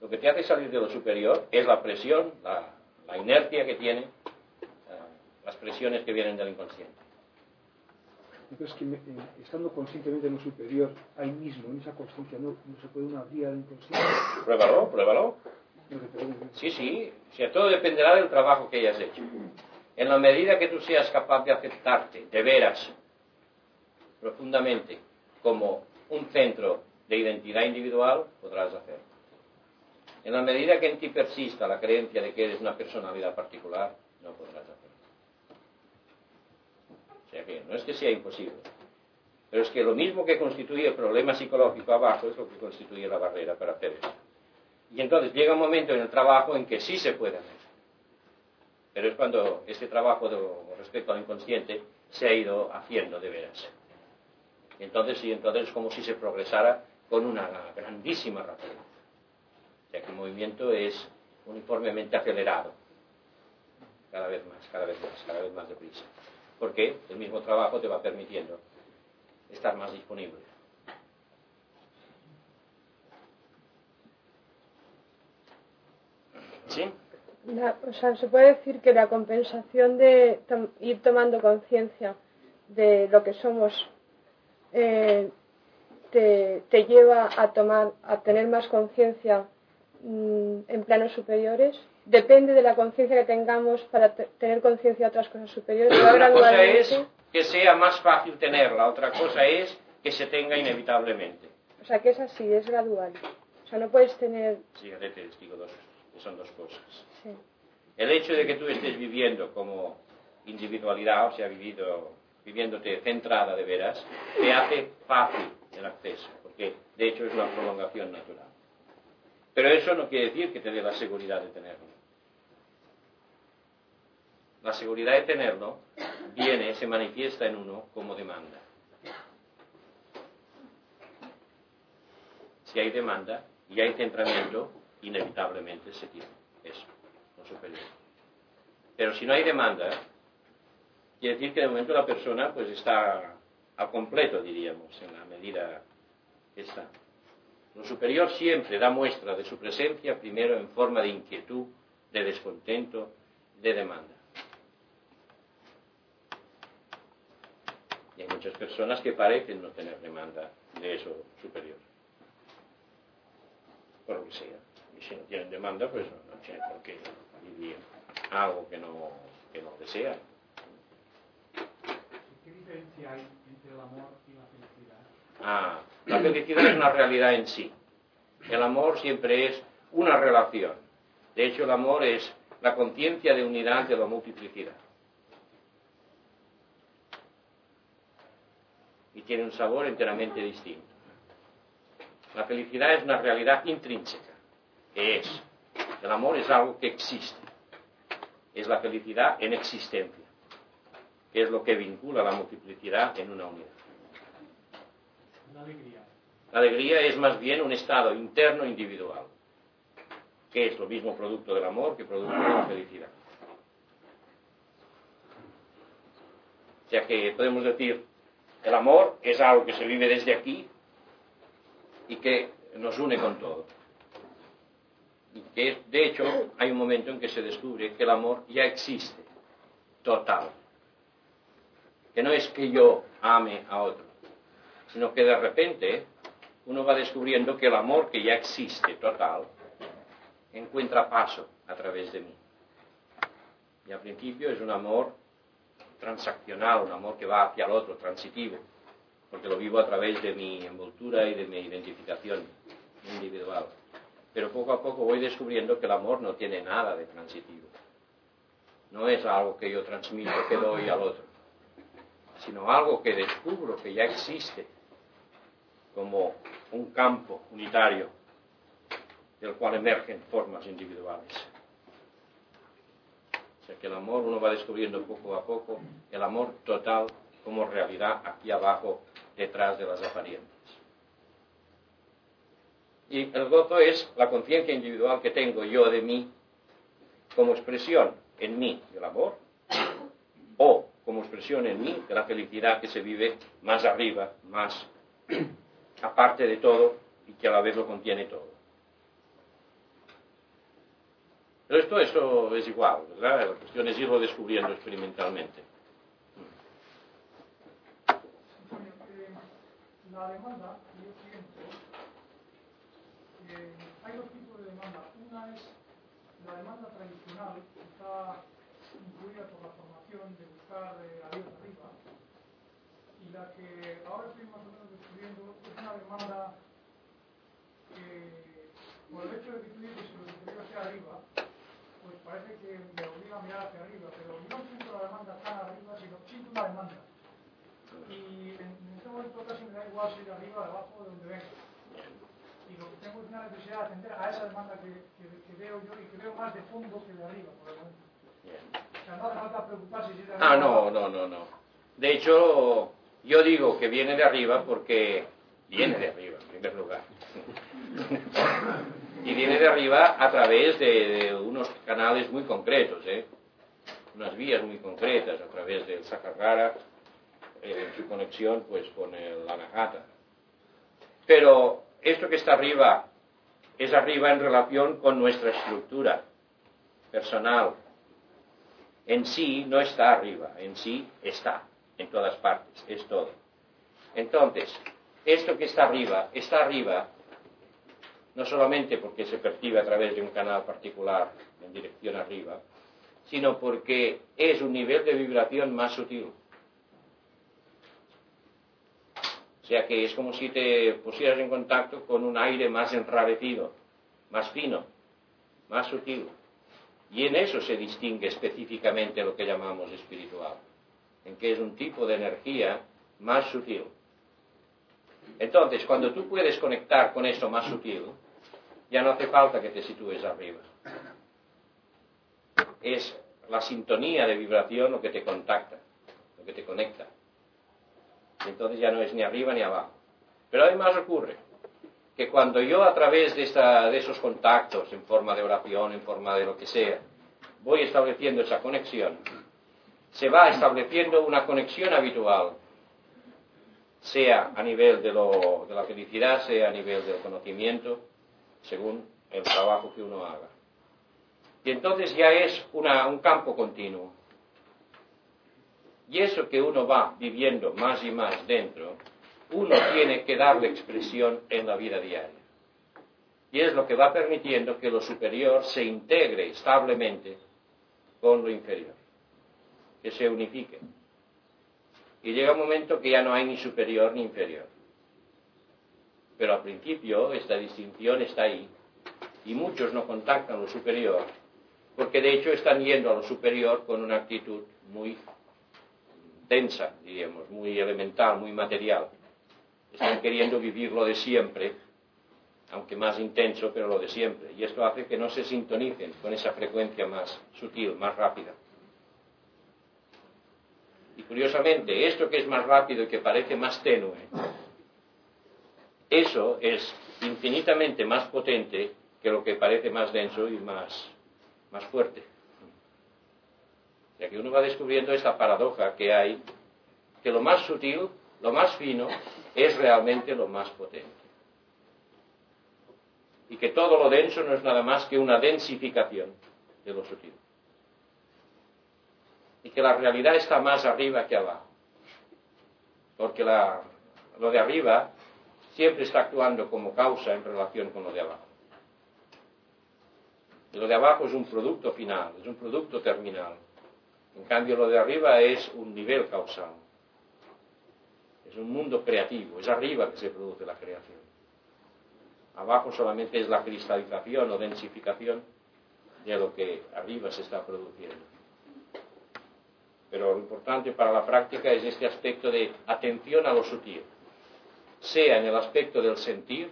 lo que te hace salir de lo superior es la presión, la, inercia que tiene, eh, las presiones que vienen del inconsciente. Entonces, que eh, estando conscientemente en lo superior, ahí mismo, en esa conciencia, no, se puede una vía del inconsciente. Pruébalo, pruébalo. Sí, sí, o sea, todo dependerá del trabajo que hayas hecho. En la medida que tú seas capaz de aceptarte de veras, profundamente, como un centro de identidad individual, podrás hacerlo. En la medida que en ti persista la creencia de que eres una personalidad particular, no podrás hacerlo. O sea que no es que sea imposible, pero es que lo mismo que constituye el problema psicológico abajo es lo que constituye la barrera para hacer. Y entonces llega un momento en el trabajo en que sí se puede hacer. Pero es cuando este trabajo respecto al inconsciente se ha ido haciendo de veras. Y entonces sí, entonces es como si se progresara con una grandísima rapidez. Sea que el movimiento es uniformemente acelerado. Cada vez más, cada vez más, cada vez más deprisa. Porque el mismo trabajo te va permitiendo estar más disponible. ¿Sí? o sea, se puede decir que la compensación de ir tomando conciencia de lo que somos eh, te, te lleva a tomar, a tener más conciencia mm, en planos superiores? Depende de la conciencia que tengamos para te- tener conciencia de otras cosas superiores. ¿Va Una cosa es que sea más fácil tenerla, otra cosa es que se tenga inevitablemente. O sea, que es así, es gradual. O sea, no puedes tener... Sí, te digo dos, son dos cosas. Sí. El hecho de que tú estés viviendo como individualidad, o sea, vivido, viviéndote centrada de veras, te hace fácil el acceso, porque de hecho es una prolongación natural. Pero eso no quiere decir que te dé la seguridad de tenerlo. La seguridad de tenerlo viene, se manifiesta en uno como demanda. Si hay demanda y hay centramiento, inevitablemente se tiene eso, lo superior. Pero si no hay demanda, quiere decir que de momento la persona pues está al completo, diríamos, en la medida que está. Lo superior siempre da muestra de su presencia, primero en forma de inquietud, de descontento, de demanda. Y hay muchas personas que parecen no tener demanda de eso superior. Por lo que sea. Y si no tienen demanda, pues no, no tienen por qué vivir algo que no, que no desean. ¿Qué diferencia entre el amor y la felicidad? Ah, la felicidad es una realidad en sí. El amor siempre es una relación. De hecho, el amor es la conciencia de unidad de la multiplicidad. Y tiene un sabor enteramente distinto. La felicidad es una realidad intrínseca, que es. El amor es algo que existe. Es la felicidad en existencia, que es lo que vincula la multiplicidad en una unidad. La alegría. La alegría es más bien un estado interno individual, que es lo mismo producto del amor que producto de la felicidad. O sea que podemos decir, el amor es algo que se vive desde aquí y que nos une con todo. Y que, de hecho, hay un momento en que se descubre que el amor ya existe, total. Que no es que yo ame a otro, sino que de repente uno va descubriendo que el amor que ya existe total encuentra paso a través de mí. Y al principio es un amor transaccional, un amor que va hacia el otro, transitivo, porque lo vivo a través de mi envoltura y de mi identificación individual. Pero poco a poco voy descubriendo que el amor no tiene nada de transitivo. No es algo que yo transmito, que doy al otro, sino algo que descubro que ya existe como un campo unitario del cual emergen formas individuales. O sea que el amor uno va descubriendo poco a poco el amor total como realidad aquí abajo detrás de las apariencias. Y el gozo es la conciencia individual que tengo yo de mí como expresión en mí del amor o como expresión en mí de la felicidad que se vive más arriba, más aparte de todo y que a la vez lo contiene todo. Pero esto, es igual, ¿verdad? La cuestión es irlo descubriendo experimentalmente. La demanda, yo siento, eh, hay dos tipos de demanda. Una es la demanda tradicional, que está incluida por la de buscar eh, la vida arriba, y la que ahora estoy más o menos descubriendo es una demanda que, por el hecho de que tú dices que lo sea arriba, pues parece que me obliga a mirar hacia arriba, pero no siento la demanda tan arriba, sino siento una demanda. Y en, en este momento casi me da igual si de arriba, de abajo, de donde venga. Y lo que tengo es una necesidad de atender a esa demanda que, que, que veo yo y que veo más de fondo que de arriba, por el momento. Ah, no, no, no, no. De hecho, yo digo que viene de arriba porque viene de arriba, en primer lugar. y viene de arriba a través de, unos canales muy concretos, ¿eh? unas vías muy concretas, a través del Sakarrara, eh, en su conexión pues con el Anahata. Pero esto que está arriba es arriba en relación con nuestra estructura personal. En sí no está arriba, en sí está, en todas partes, es todo. Entonces, esto que está arriba, está arriba no solamente porque se percibe a través de un canal particular en dirección arriba, sino porque es un nivel de vibración más sutil. O sea que es como si te pusieras en contacto con un aire más enrarecido, más fino, más sutil. Y en eso se distingue específicamente lo que llamamos espiritual, en que es un tipo de energía más sutil. Entonces, cuando tú puedes conectar con esto más sutil, ya no hace falta que te sitúes arriba. Es la sintonía de vibración lo que te contacta, lo que te conecta. Entonces ya no es ni arriba ni abajo. Pero además ocurre que cuando yo a través de, esta, de esos contactos, en forma de oración, en forma de lo que sea, voy estableciendo esa conexión, se va estableciendo una conexión habitual, sea a nivel de, la felicidad, sea a nivel del conocimiento, según el trabajo que uno haga. Y entonces ya es un campo continuo. Y eso que uno va viviendo más y más dentro, uno tiene que darle expresión en la vida diaria. Y es lo que va permitiendo que lo superior se integre establemente con lo inferior, que se unifique. Y llega un momento que ya no hay ni superior ni inferior. Pero al principio esta distinción está ahí y muchos no contactan lo superior porque de hecho están yendo a lo superior con una actitud muy densa, diríamos, muy elemental, muy material. Están queriendo vivir lo de siempre, aunque más intenso, pero lo de siempre. Y esto hace que no se sintonicen con esa frecuencia más sutil, más rápida. Y curiosamente, esto que es más rápido y que parece más tenue, eso es infinitamente más potente que lo que parece más denso y más, más fuerte. Ya que uno va descubriendo esta paradoja que hay, que lo más sutil, lo más fino, es realmente lo más potente. Y que todo lo denso no es nada más que una densificación de lo sutil. Y que la realidad está más arriba que abajo. Porque lo de arriba siempre está actuando como causa en relación con lo de abajo. Y lo de abajo es un producto final, es un producto terminal. En cambio, lo de arriba es un nivel causal. Es un mundo creativo, es arriba que se produce la creación. Abajo solamente es la cristalización o densificación de lo que arriba se está produciendo. Pero lo importante para la práctica es este aspecto de atención a lo sutil sea en el aspecto del sentir,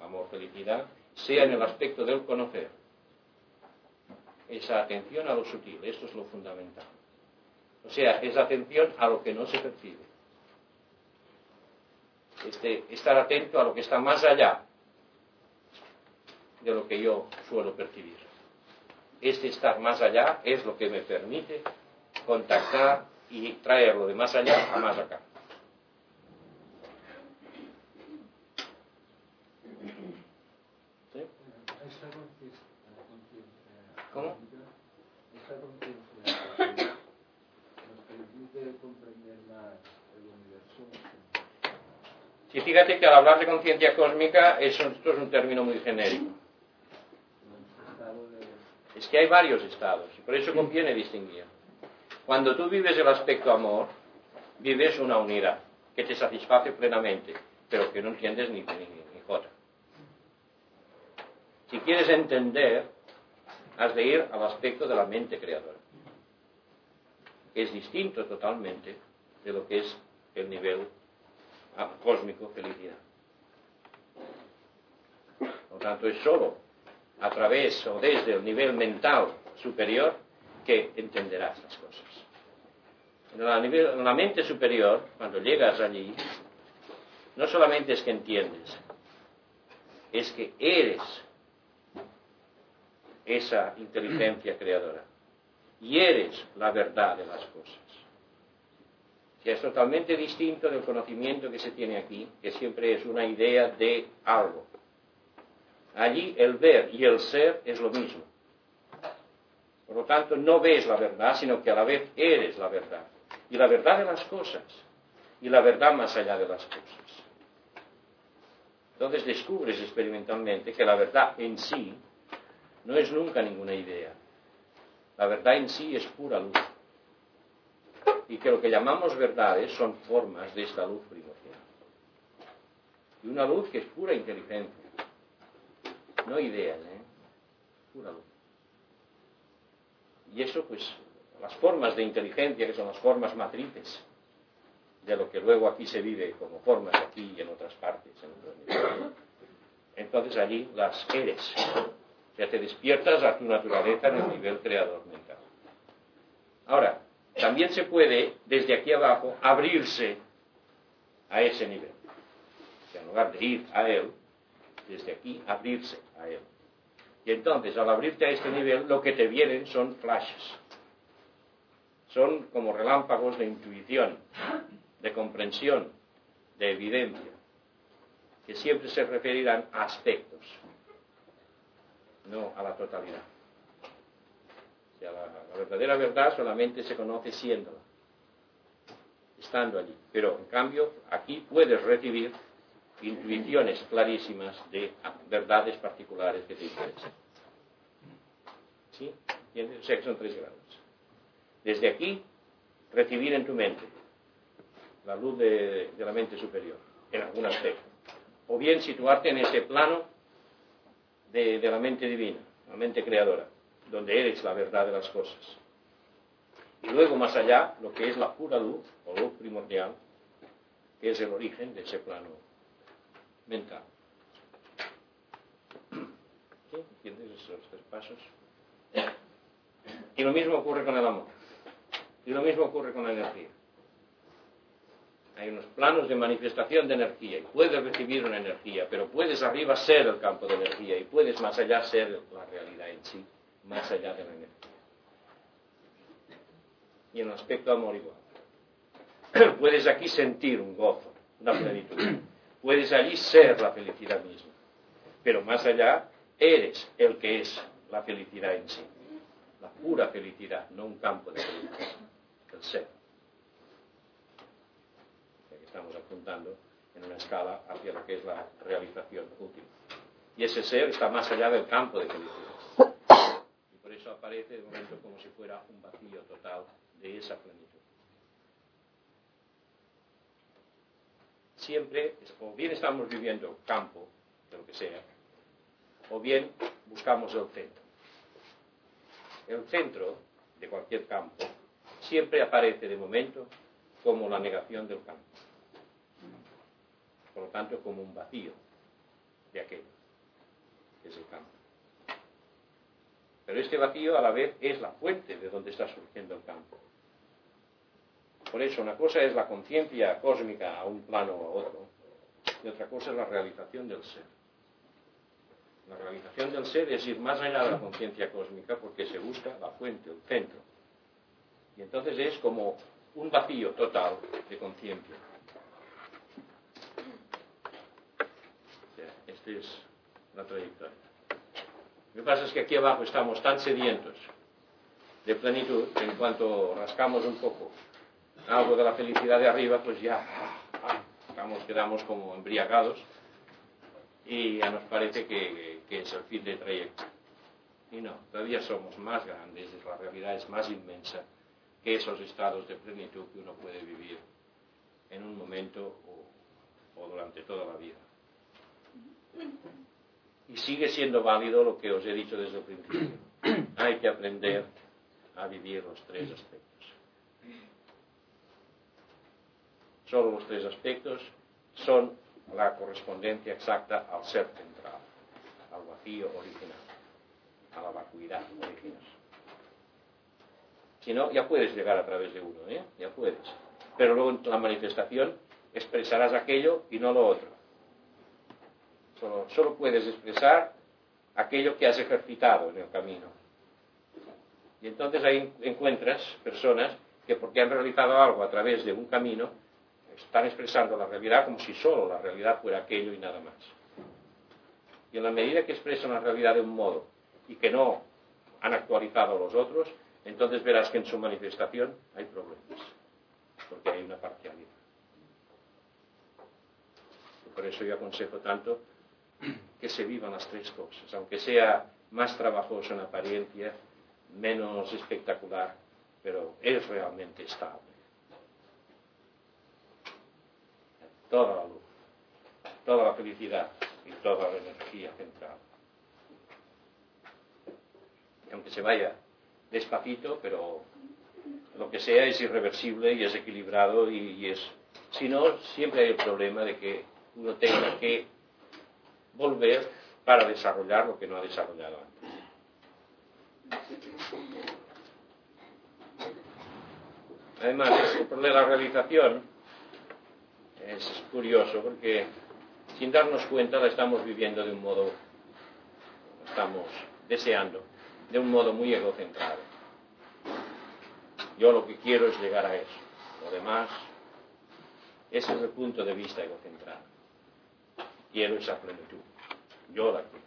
amor, felicidad, sea en el aspecto del conocer. Esa atención a lo sutil, esto es lo fundamental. O sea, esa atención a lo que no se percibe. Este, estar atento a lo que está más allá de lo que yo suelo percibir. Este estar más allá es lo que me permite contactar y traerlo de más allá a más acá. ¿Cómo? Esta conciencia nos permite comprender más el universo. Sí, fíjate que al hablar de conciencia cósmica, esto es un término muy genérico. Es que hay varios estados, y por eso conviene distinguir. Cuando tú vives el aspecto amor, vives una unidad que te satisface plenamente, pero que no entiendes ni, ni, ni jota. Si quieres entender, has de ir al aspecto de la mente creadora, que es distinto totalmente de lo que es el nivel cósmico felicidad. Por lo tanto, es solo a través o desde el nivel mental superior que entenderás las cosas. La, en la mente superior, cuando llegas allí, no solamente es que entiendes, es que eres esa inteligencia creadora. Y eres la verdad de las cosas. Que es totalmente distinto del conocimiento que se tiene aquí, que siempre es una idea de algo. Allí el ver y el ser es lo mismo. Por lo tanto, no ves la verdad, sino que a la vez eres la verdad. Y la verdad de las cosas. Y la verdad más allá de las cosas. Entonces descubres experimentalmente que la verdad en sí no es nunca ninguna idea. La verdad en sí es pura luz. Y que lo que llamamos verdades son formas de esta luz primordial. Y una luz que es pura inteligencia. No idea, ¿eh? Pura luz. Y eso, pues, las formas de inteligencia, que son las formas matrices, de lo que luego aquí se vive como formas aquí y en otras partes. Entonces allí las eres. O sea, te despiertas a tu naturaleza en el nivel creador mental. Ahora, también se puede, desde aquí abajo, abrirse a ese nivel. En lugar de ir a él, desde aquí, abrirse a él. Y entonces, al abrirte a este nivel, lo que te vienen son flashes. Son como relámpagos de intuición, de comprensión, de evidencia, que siempre se referirán a aspectos, no a la totalidad. La, verdadera verdad solamente se conoce siéndola, estando allí. Pero en cambio, aquí puedes recibir intuiciones clarísimas de verdades particulares que te interesan. ¿Sí? ¿Entiendes? O sea que son tres grados. Desde aquí, recibir en tu mente la luz de, la mente superior, en algún aspecto. O bien situarte en ese plano de la mente divina, la mente creadora, donde eres la verdad de las cosas. Y luego más allá, lo que es la pura luz, o luz primordial, que es el origen de ese plano mental. ¿Sí? ¿Entiendes esos tres pasos? Y lo mismo ocurre con el amor. Y lo mismo ocurre con la energía. Hay unos planos de manifestación de energía y puedes recibir una energía, pero puedes arriba ser el campo de energía y puedes más allá ser la realidad en sí, más allá de la energía. Y en el aspecto amor igual. Puedes aquí sentir un gozo, una plenitud. Puedes allí ser la felicidad misma. Pero más allá, eres el que es la felicidad en sí. La pura felicidad, no un campo de felicidad. El ser. Estamos apuntando en una escala hacia lo que es la realización última. Y ese ser está más allá del campo de felicidad. Aparece de momento como si fuera un vacío total de esa plenitud. Siempre, o bien estamos viviendo campo, de lo que sea, o bien buscamos el centro. El centro de cualquier campo siempre aparece de momento como la negación del campo. Por lo tanto, como un vacío de aquello, que es el campo. Pero este vacío a la vez es la fuente de donde está surgiendo el campo. Por eso, una cosa es la conciencia cósmica a un plano o a otro, y otra cosa es la realización del ser. La realización del ser es ir más allá de la conciencia cósmica porque se busca la fuente, el centro. Y entonces es como un vacío total de conciencia. Esta es la trayectoria. Lo que pasa es que aquí abajo estamos tan sedientos de plenitud que en cuanto rascamos un poco algo de la felicidad de arriba, pues ya estamos, quedamos como embriagados y ya nos parece que, es el fin del trayecto. Y no, todavía somos más grandes, la realidad es más inmensa que esos estados de plenitud que uno puede vivir en un momento o durante toda la vida. Y sigue siendo válido lo que os he dicho desde el principio. Hay que aprender a vivir los tres aspectos. Solo los tres aspectos son la correspondencia exacta al ser central, al vacío original, a la vacuidad original. Si no, ya puedes llegar a través de uno, ¿eh? ya puedes. Pero luego en la manifestación expresarás aquello y no lo otro. Solo, puedes expresar aquello que has ejercitado en el camino. Y entonces ahí encuentras personas que porque han realizado algo a través de un camino, están expresando la realidad como si solo la realidad fuera aquello y nada más. Y en la medida que expresan la realidad de un modo y que no han actualizado los otros, entonces verás que en su manifestación hay problemas, porque hay una parcialidad. Por eso yo aconsejo tanto que se vivan las tres cosas, aunque sea más trabajoso en apariencia, menos espectacular, pero es realmente estable. Toda la luz, toda la felicidad y toda la energía central. Aunque se vaya despacito, pero lo que sea es irreversible y es equilibrado y, es... Si no, siempre hay el problema de que uno tenga que volver para desarrollar lo que no ha desarrollado antes. Además, el de la realización es curioso porque sin darnos cuenta la estamos viviendo de un modo, estamos deseando, de un modo muy egocentrado. Yo lo que quiero es llegar a eso. Lo demás, ese es el punto de vista egocentrado. Quiero esa plenitud. Yo la quiero.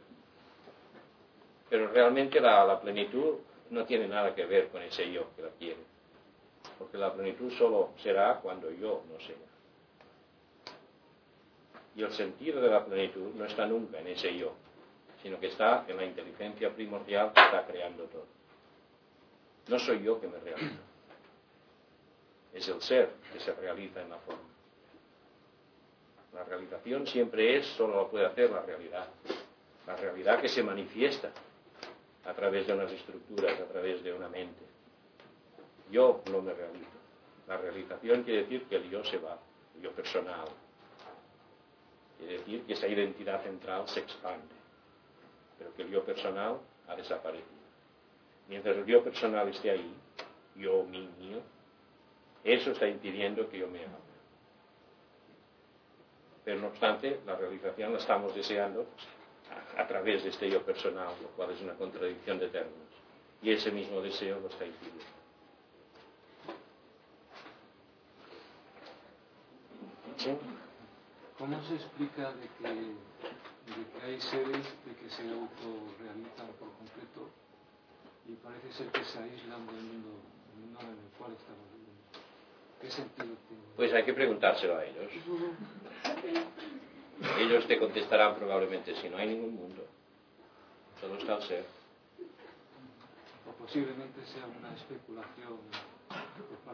Pero realmente la, la plenitud no tiene nada que ver con ese yo que la quiere. Porque la plenitud solo será cuando yo no sea. Y el sentido de la plenitud no está nunca en ese yo, sino que está en la inteligencia primordial que está creando todo. No soy yo que me realizo es el ser que se realiza en la forma. La realización siempre es, solo lo puede hacer la realidad. La realidad que se manifiesta a través de unas estructuras, a través de una mente. Yo no me realizo. La realización quiere decir que el yo se va, el yo personal. Quiere decir que esa identidad central se expande, pero que el yo personal ha desaparecido. Mientras el yo personal esté ahí, yo, mi, mío, eso está impidiendo que yo me ame. Pero no obstante, la realización la estamos deseando a, través de este yo personal, lo cual es una contradicción de términos. Y ese mismo deseo lo está impidiendo. ¿Cómo se explica de que, hay seres de que se autorrealizan por completo y parece ser que se aíslan del mundo, del mundo en el cual estamos viviendo? Pues hay que preguntárselo a ellos. Ellos te contestarán probablemente si no hay ningún mundo. Solo está el ser. O posiblemente sea una especulación.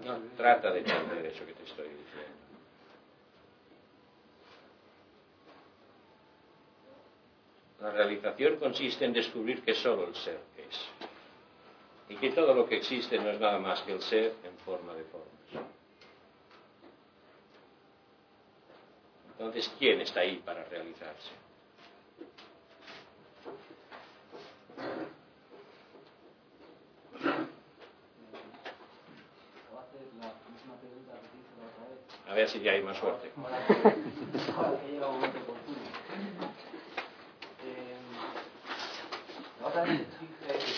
No, trata de entender eso que te estoy diciendo. La realización consiste en descubrir que solo el ser es. Y que todo lo que existe no es nada más que el ser en forma de forma. Entonces, ¿quién está ahí para realizarse? A ver si ya hay más suerte. Ahora dije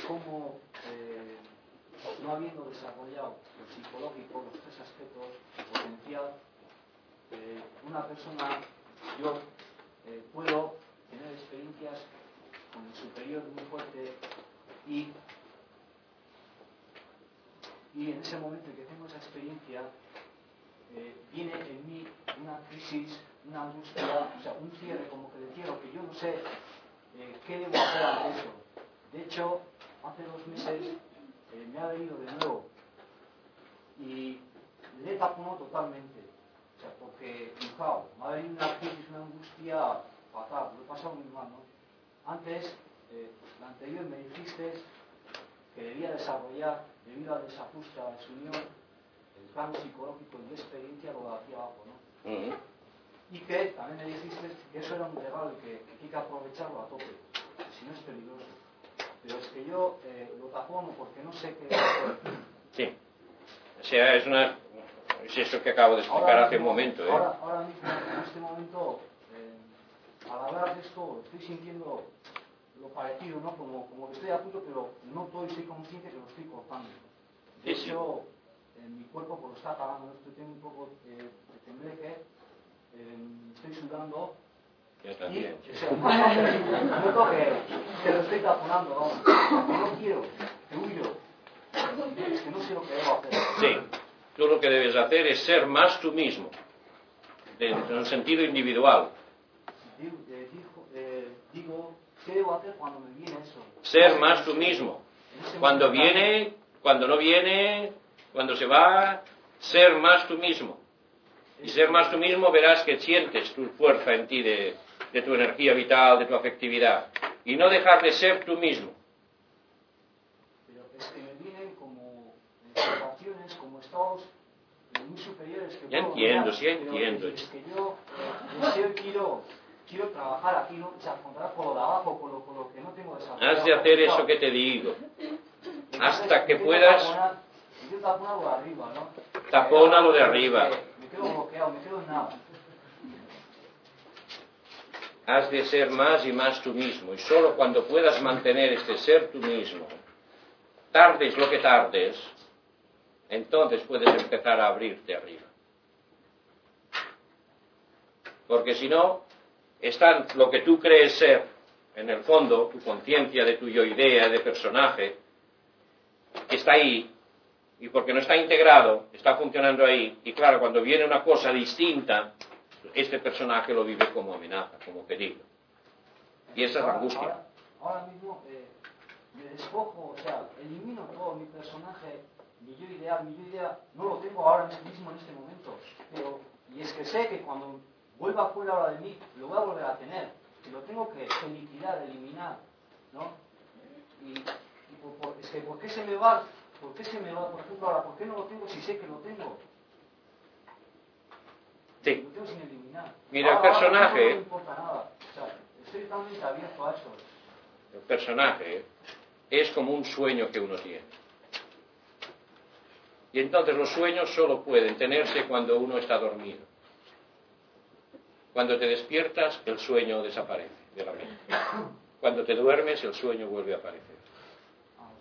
cómo, eh, no habiendo desarrollado el psicológico, los tres aspectos, el potencial, eh, una persona, yo eh, puedo tener experiencias con el superior muy fuerte y, y en ese momento en que tengo esa experiencia, eh, viene en mí una crisis, una angustia, o sea, un cierre como que de cierro, que yo no sé qué debo hacer ante eso. De hecho, hace dos meses me ha venido de nuevo y le tapado totalmente porque, fijaos, me ha venido una crisis, una angustia fatal, lo he pasado muy mal, ¿no? Antes, eh, la anterior me dijiste que debía desarrollar, debido al desajuste, a la desunión, el plano psicológico y de experiencia lo de aquí abajo, ¿no? Y que también me dijiste que eso era un regalo y que, hay que aprovecharlo a tope, si no es peligroso. Pero es que yo eh, lo tapono porque no sé qué. Sí. O sea, es una es eso que acabo de explicar hace un momento. ¿eh? Ahora, ahora, mismo, en este momento, eh, al hablar de esto, estoy sintiendo lo parecido, ¿no? Como, como que estoy a punto, pero no estoy, soy consciente que lo estoy cortando. De hecho, en mi cuerpo pues, lo está apagando, estoy un poco eh, de tembleque, eh, estoy sudando. Yo también. Y, o sea, noto que, que lo estoy taponando, ¿no? No quiero, que huyo. Que no sé lo que debo hacer. Sí. Tú lo que debes hacer es ser más tú mismo, en un sentido individual. Mismo, ¿qué debo hacer cuando me viene eso? Ser más tú mismo. Cuando viene, cuando no viene, cuando se va, ser más tú mismo. Y ser más tú mismo verás que sientes tu fuerza en ti de, de tu energía vital, de tu afectividad. Y no dejar de ser tú mismo. Pero es que me vienen como situaciones, como estados eh, muy superiores que Ya entiendo, sí, entiendo. Que yo eh, quiero, quiero trabajar aquí, no o sea, encontrar por lo de abajo, por lo, por lo que no tengo desarrollado. Has de hacer eso que te digo. Hasta que puedas- Intento taponar lo de arriba, ¿no? Tapona lo de arriba. Me quedo bloqueado, me quedo en nada. Has de ser más y más tú mismo. Y solo cuando puedas mantener este ser tú mismo, tardes lo que tardes, entonces puedes empezar a abrirte arriba. Porque si no, está lo que tú crees ser, en el fondo, tu conciencia de tu yo idea, de personaje, que está ahí, y porque no está integrado, está funcionando ahí, y claro, cuando viene una cosa distinta, este personaje lo vive como amenaza, como peligro. Y esa es la angustia. Ahora, ahora mismo eh, me despojo, o sea, elimino todo mi personaje, mi yo ideal, mi yo ideal, no lo tengo ahora mismo en este momento. Pero, y es que sé que cuando vuelva fuera ahora de mí, lo voy a volver a tener. Y lo tengo que, que liquidar, eliminar, ¿no? Y, y por- por- es que, ¿por qué se me va? ¿Por qué se me va, por ejemplo, ahora? ¿Por qué no lo tengo si sé que lo tengo? Sí. Lo tengo sin eliminar. Mira, el ahora personaje- No me importa nada. O sea, estoy totalmente abierto a eso. El personaje es como un sueño que uno tiene. Y entonces los sueños solo pueden tenerse cuando uno está dormido. Cuando te despiertas, el sueño desaparece de la mente. Cuando te duermes, el sueño vuelve a aparecer. Ah, o sea, que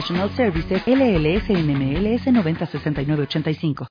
International Services LLS NMLS 906985.